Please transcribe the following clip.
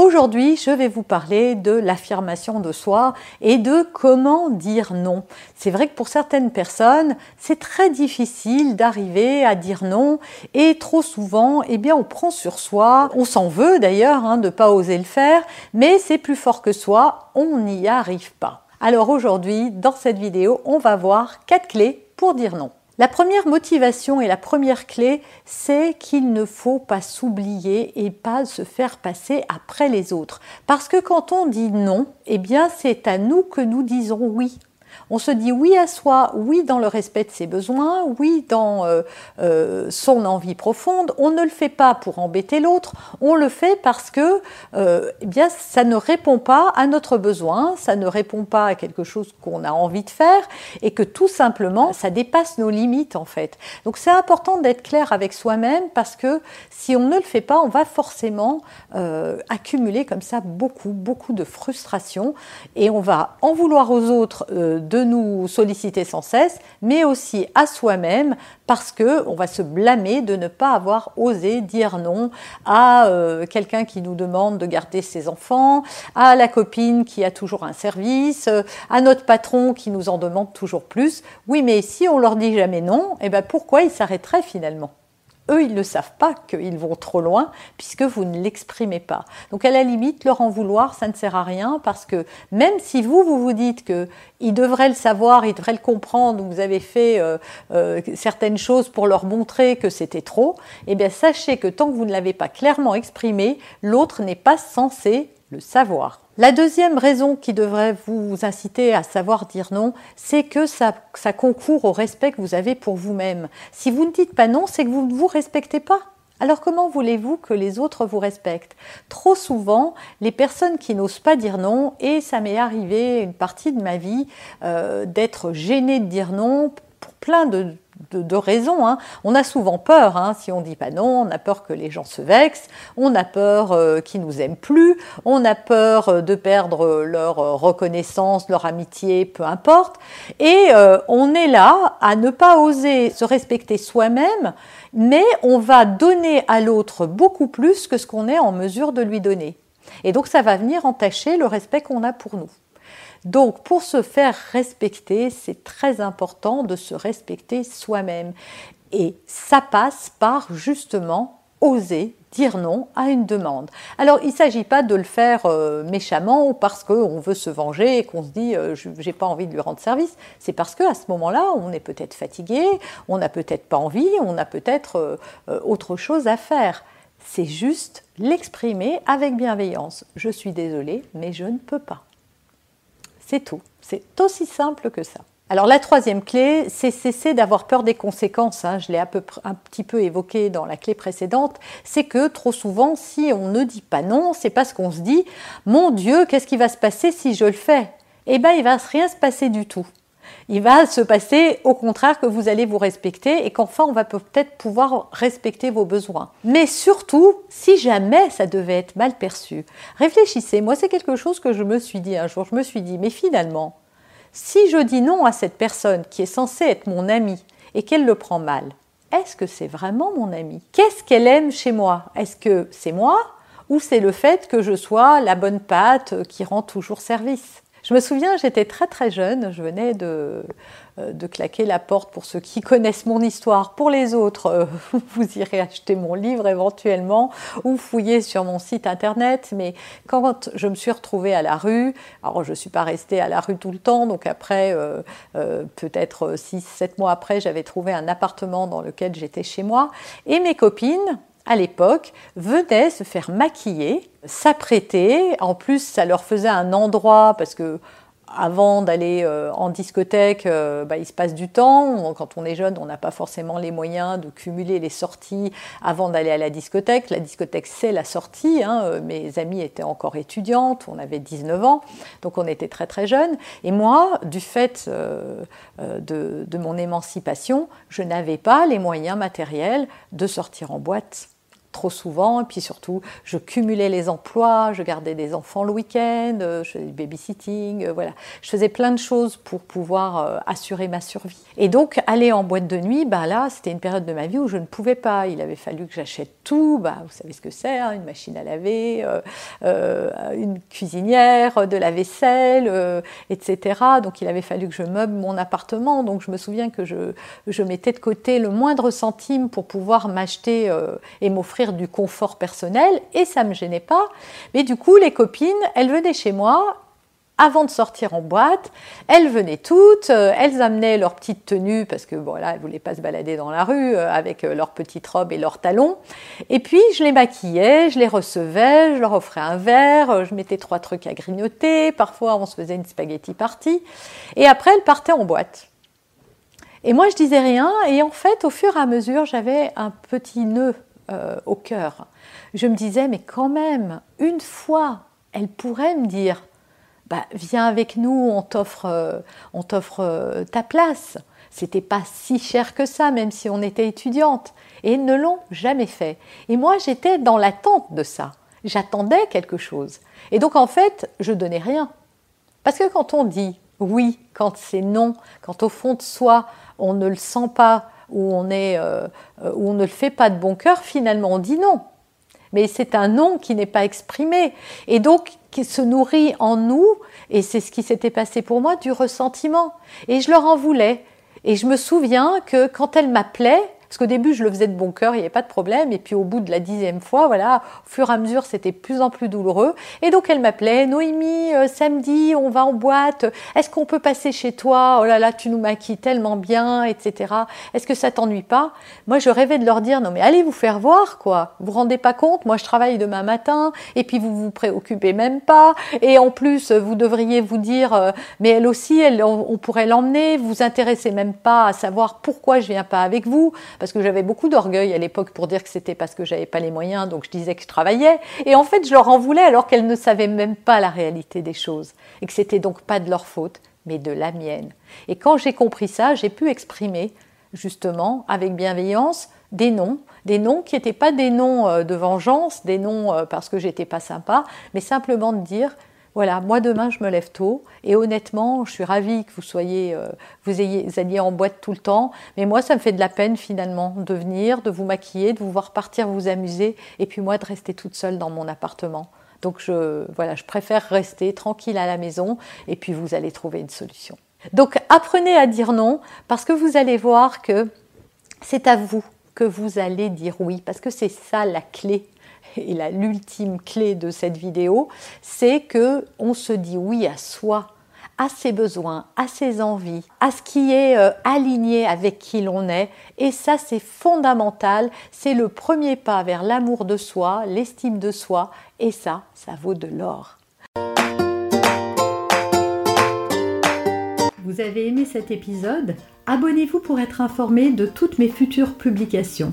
Aujourd'hui, je vais vous parler de l'affirmation de soi et de comment dire non. C'est vrai que pour certaines personnes, c'est très difficile d'arriver à dire non et trop souvent, eh bien, on prend sur soi, on s'en veut d'ailleurs hein, de ne pas oser le faire, mais c'est plus fort que soi, on n'y arrive pas. Alors aujourd'hui, dans cette vidéo, on va voir quatre clés pour dire non. La première motivation et la première clé, c'est qu'il ne faut pas s'oublier et pas se faire passer après les autres. Parce que quand on dit non, eh bien c'est à nous que nous disons oui. On se dit oui à soi, oui dans le respect de ses besoins, oui dans euh, euh, son envie profonde. On ne le fait pas pour embêter l'autre, on le fait parce que euh, eh bien, ça ne répond pas à notre besoin, ça ne répond pas à quelque chose qu'on a envie de faire et que tout simplement ça dépasse nos limites en fait. Donc c'est important d'être clair avec soi-même parce que si on ne le fait pas, on va forcément accumuler comme ça beaucoup, beaucoup de frustration et on va en vouloir aux autres de nous solliciter sans cesse, mais aussi à soi-même parce que on va se blâmer de ne pas avoir osé dire non à euh, quelqu'un qui nous demande de garder ses enfants, à la copine qui a toujours un service, euh, à notre patron qui nous en demande toujours plus. Oui, mais si on leur dit jamais non, eh ben pourquoi ils s'arrêteraient finalement? Eux, ils ne savent pas qu'ils vont trop loin puisque vous ne l'exprimez pas. Donc à la limite, leur en vouloir, ça ne sert à rien parce que même si vous, vous vous dites qu'ils devraient le savoir, ils devraient le comprendre, vous avez fait euh, euh, certaines choses pour leur montrer que c'était trop, eh bien sachez que tant que vous ne l'avez pas clairement exprimé, l'autre n'est pas censé le savoir. La deuxième raison qui devrait vous inciter à savoir dire non, c'est que ça, concourt au respect que vous avez pour vous-même. Si vous ne dites pas non, c'est que vous ne vous respectez pas. Alors comment voulez-vous que les autres vous respectent? Trop souvent, les personnes qui n'osent pas dire non, et ça m'est arrivé une partie de ma vie euh, d'être gênée de dire non pour plein de de, raisons. Hein. On a souvent peur, hein, si on dit pas non, on a peur que les gens se vexent, on a peur euh, qu'ils nous aiment plus, on a peur euh, de perdre leur euh, reconnaissance, leur amitié, peu importe. Et on est là à ne pas oser se respecter soi-même, mais on va donner à l'autre beaucoup plus que ce qu'on est en mesure de lui donner. Et donc ça va venir entacher le respect qu'on a pour nous. Donc pour se faire respecter, c'est très important de se respecter soi-même. Et ça passe par justement oser dire non à une demande. Alors il ne s'agit pas de le faire euh, méchamment ou parce qu'on veut se venger et qu'on se dit euh, j'ai pas envie de lui rendre service. C'est parce qu'à ce moment-là, on est peut-être fatigué, on n'a peut-être pas envie, on a peut-être euh, autre chose à faire. C'est juste l'exprimer avec bienveillance. Je suis désolée, mais je ne peux pas. C'est tout. C'est aussi simple que ça. Alors la troisième clé, c'est cesser d'avoir peur des conséquences. Hein. Je l'ai un, petit peu évoqué dans la clé précédente. C'est que trop souvent, si on ne dit pas non, c'est parce qu'on se dit mon Dieu, qu'est-ce qui va se passer si je le fais? Eh bien, il va rien se passer du tout il va se passer au contraire que vous allez vous respecter et qu'enfin on va peut-être pouvoir respecter vos besoins. Mais surtout, si jamais ça devait être mal perçu, réfléchissez. Moi, c'est quelque chose que je me suis dit un jour. Je me suis dit, mais finalement, si je dis non à cette personne qui est censée être mon amie et qu'elle le prend mal, est-ce que c'est vraiment mon amie? Qu'est-ce qu'elle aime chez moi? Est-ce que c'est moi ou c'est le fait que je sois la bonne pâte qui rend toujours service? Je me souviens, j'étais très très jeune, je venais de, euh, de, claquer la porte pour ceux qui connaissent mon histoire. Pour les autres, euh, vous irez acheter mon livre éventuellement ou fouiller sur mon site internet. Mais quand je me suis retrouvée à la rue, alors je ne suis pas restée à la rue tout le temps, donc après, euh, peut-être 6-7 mois après, j'avais trouvé un appartement dans lequel j'étais chez moi. Et mes copines, à l'époque, venaient se faire maquiller, s'apprêter. En plus, ça leur faisait un endroit parce que avant d'aller euh, en discothèque, euh, bah, il se passe du temps. Quand on est jeune, on n'a pas forcément les moyens de cumuler les sorties avant d'aller à la discothèque. La discothèque, c'est la sortie. Hein. Euh, mes amies étaient encore étudiantes, on avait 19 ans, donc on était très très jeunes. Et moi, du fait de mon émancipation, je n'avais pas les moyens matériels de sortir en boîte trop souvent. Et puis surtout, je cumulais les emplois, je gardais des enfants le week-end, euh, je faisais du babysitting, euh, voilà. Je faisais plein de choses pour pouvoir euh, assurer ma survie. Et donc, aller en boîte de nuit, bah là, c'était une période de ma vie où je ne pouvais pas. Il avait fallu que j'achète tout. Bah, vous savez ce que c'est, hein, une machine à laver, une cuisinière, de la vaisselle, etc. Donc, il avait fallu que je meuble mon appartement. Donc, je me souviens que je, je mettais de côté le moindre centime pour pouvoir m'acheter et m'offrir du confort personnel et ça me gênait pas. Mais du coup, les copines, elles venaient chez moi avant de sortir en boîte, elles venaient toutes, euh, elles amenaient leur petite tenue parce que voilà, elles voulaient pas se balader dans la rue euh, avec euh, leurs petites robes et leurs talons. Et puis je les maquillais, je les recevais, je leur offrais un verre, je mettais trois trucs à grignoter, parfois on se faisait une spaghetti party, et après elles partaient en boîte. Et moi je disais rien, et en fait au fur et à mesure j'avais un petit nœud euh, au cœur. Je me disais, mais quand même, une fois, elle pourrait me dire, bah, viens avec nous, on t'offre, euh, on t'offre euh, ta place. C'était pas si cher que ça, même si on était étudiante. Et ils ne l'ont jamais fait. Et moi, j'étais dans l'attente de ça. J'attendais quelque chose. Et donc, en fait, je donnais rien. Parce que quand on dit oui, quand c'est non, quand au fond de soi, on ne le sent pas, où on, est, euh, euh, où on ne le fait pas de bon cœur, finalement on dit non. Mais c'est un non qui n'est pas exprimé. Et donc, qui se nourrit en nous, et c'est ce qui s'était passé pour moi, du ressentiment. Et je leur en voulais. Et je me souviens que quand elles m'appelaient, parce qu'au début, je le faisais de bon cœur, il n'y avait pas de problème. Et puis au bout de la dixième fois, voilà, au fur et à mesure, c'était plus en plus douloureux. Et donc elle m'appelait, Noémie, euh, samedi, on va en boîte. Est-ce qu'on peut passer chez toi? Oh là là, tu nous maquilles tellement bien, etc. Est-ce que ça t'ennuie pas? Moi, je rêvais de leur dire, non mais allez vous faire voir, quoi. Vous vous rendez pas compte? Moi, je travaille demain matin, et puis vous vous préoccupez même pas. Et en plus, vous devriez vous dire, euh, mais elle aussi, on, pourrait l'emmener. Vous vous intéressez même pas à savoir pourquoi je viens pas avec vous parce que j'avais beaucoup d'orgueil à l'époque pour dire que c'était parce que j'avais pas les moyens, donc je disais que je travaillais. Et en fait, je leur en voulais alors qu'elles ne savaient même pas la réalité des choses et que c'était donc pas de leur faute, mais de la mienne. Et quand j'ai compris ça, j'ai pu exprimer justement avec bienveillance des noms, des noms qui n'étaient pas des noms euh, de vengeance, des noms euh, parce que j'étais pas sympa, mais simplement de dire voilà, moi demain je me lève tôt. Et honnêtement, je suis ravie que vous soyez, euh, vous, ayez, alliez en boîte tout le temps, mais moi ça me fait de la peine finalement de venir, de vous maquiller, de vous voir partir vous amuser. Et puis moi de rester toute seule dans mon appartement. Donc je, voilà, je préfère rester tranquille à la maison. Et puis vous allez trouver une solution. Donc apprenez à dire non parce que vous allez voir que c'est à vous que vous allez dire oui. Parce que c'est ça la clé et l'ultime clé de cette vidéo, c'est que on se dit oui à soi, à ses besoins, à ses envies, à ce qui est euh, aligné avec qui l'on est. Et ça, c'est fondamental. C'est le premier pas vers l'amour de soi, l'estime de soi. Et ça, ça vaut de l'or. Vous avez aimé cet épisode? Abonnez-vous pour être informé de toutes mes futures publications.